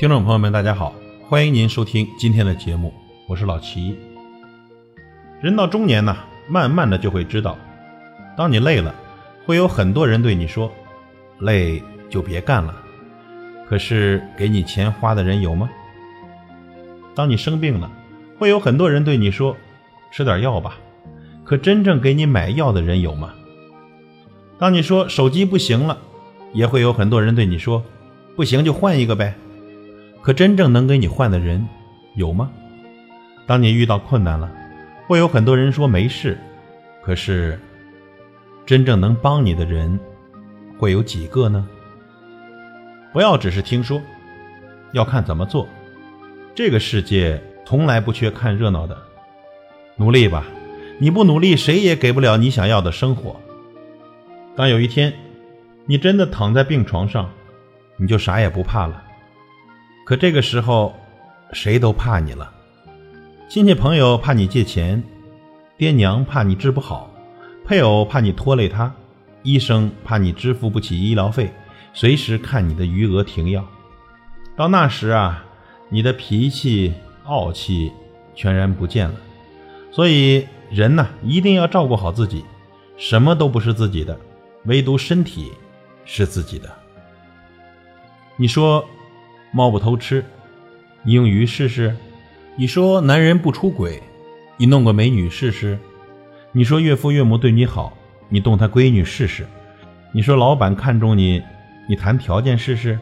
听众朋友们，大家好，欢迎您收听今天的节目，我是老齐。人到中年呢，慢慢的就会知道，当你累了，会有很多人对你说：“累就别干了。”可是给你钱花的人有吗？当你生病了，会有很多人对你说：“吃点药吧。”可真正给你买药的人有吗？当你说手机不行了，也会有很多人对你说：“不行就换一个呗。”可真正能给你换的人有吗？当你遇到困难了，会有很多人说没事，可是真正能帮你的人会有几个呢？不要只是听说，要看怎么做。这个世界从来不缺看热闹的，努力吧！你不努力，谁也给不了你想要的生活。当有一天你真的躺在病床上，你就啥也不怕了。可这个时候，谁都怕你了，亲戚朋友怕你借钱，爹娘怕你治不好，配偶怕你拖累他，医生怕你支付不起医疗费，随时看你的余额停药。到那时啊，你的脾气、傲气全然不见了。所以人呢，一定要照顾好自己，什么都不是自己的，唯独身体是自己的。你说？猫不偷吃，你用鱼试试；你说男人不出轨，你弄个美女试试；你说岳父岳母对你好，你动他闺女试试；你说老板看中你，你谈条件试试；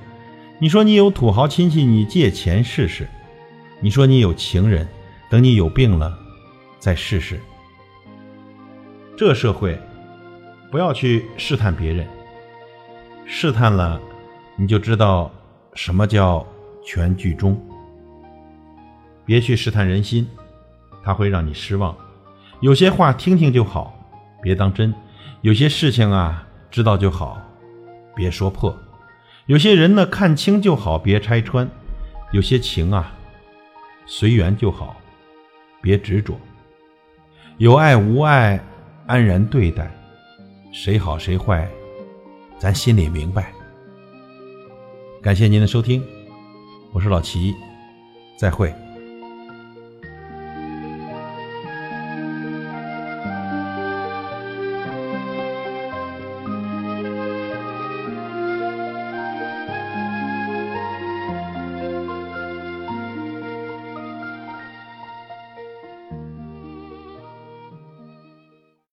你说你有土豪亲戚，你借钱试试；你说你有情人，等你有病了再试试。这社会，不要去试探别人，试探了，你就知道。什么叫全剧终？别去试探人心，他会让你失望。有些话听听就好，别当真；有些事情啊，知道就好，别说破；有些人呢，看清就好，别拆穿；有些情啊，随缘就好，别执着。有爱无爱，安然对待。谁好谁坏，咱心里明白。感谢您的收听，我是老齐，再会。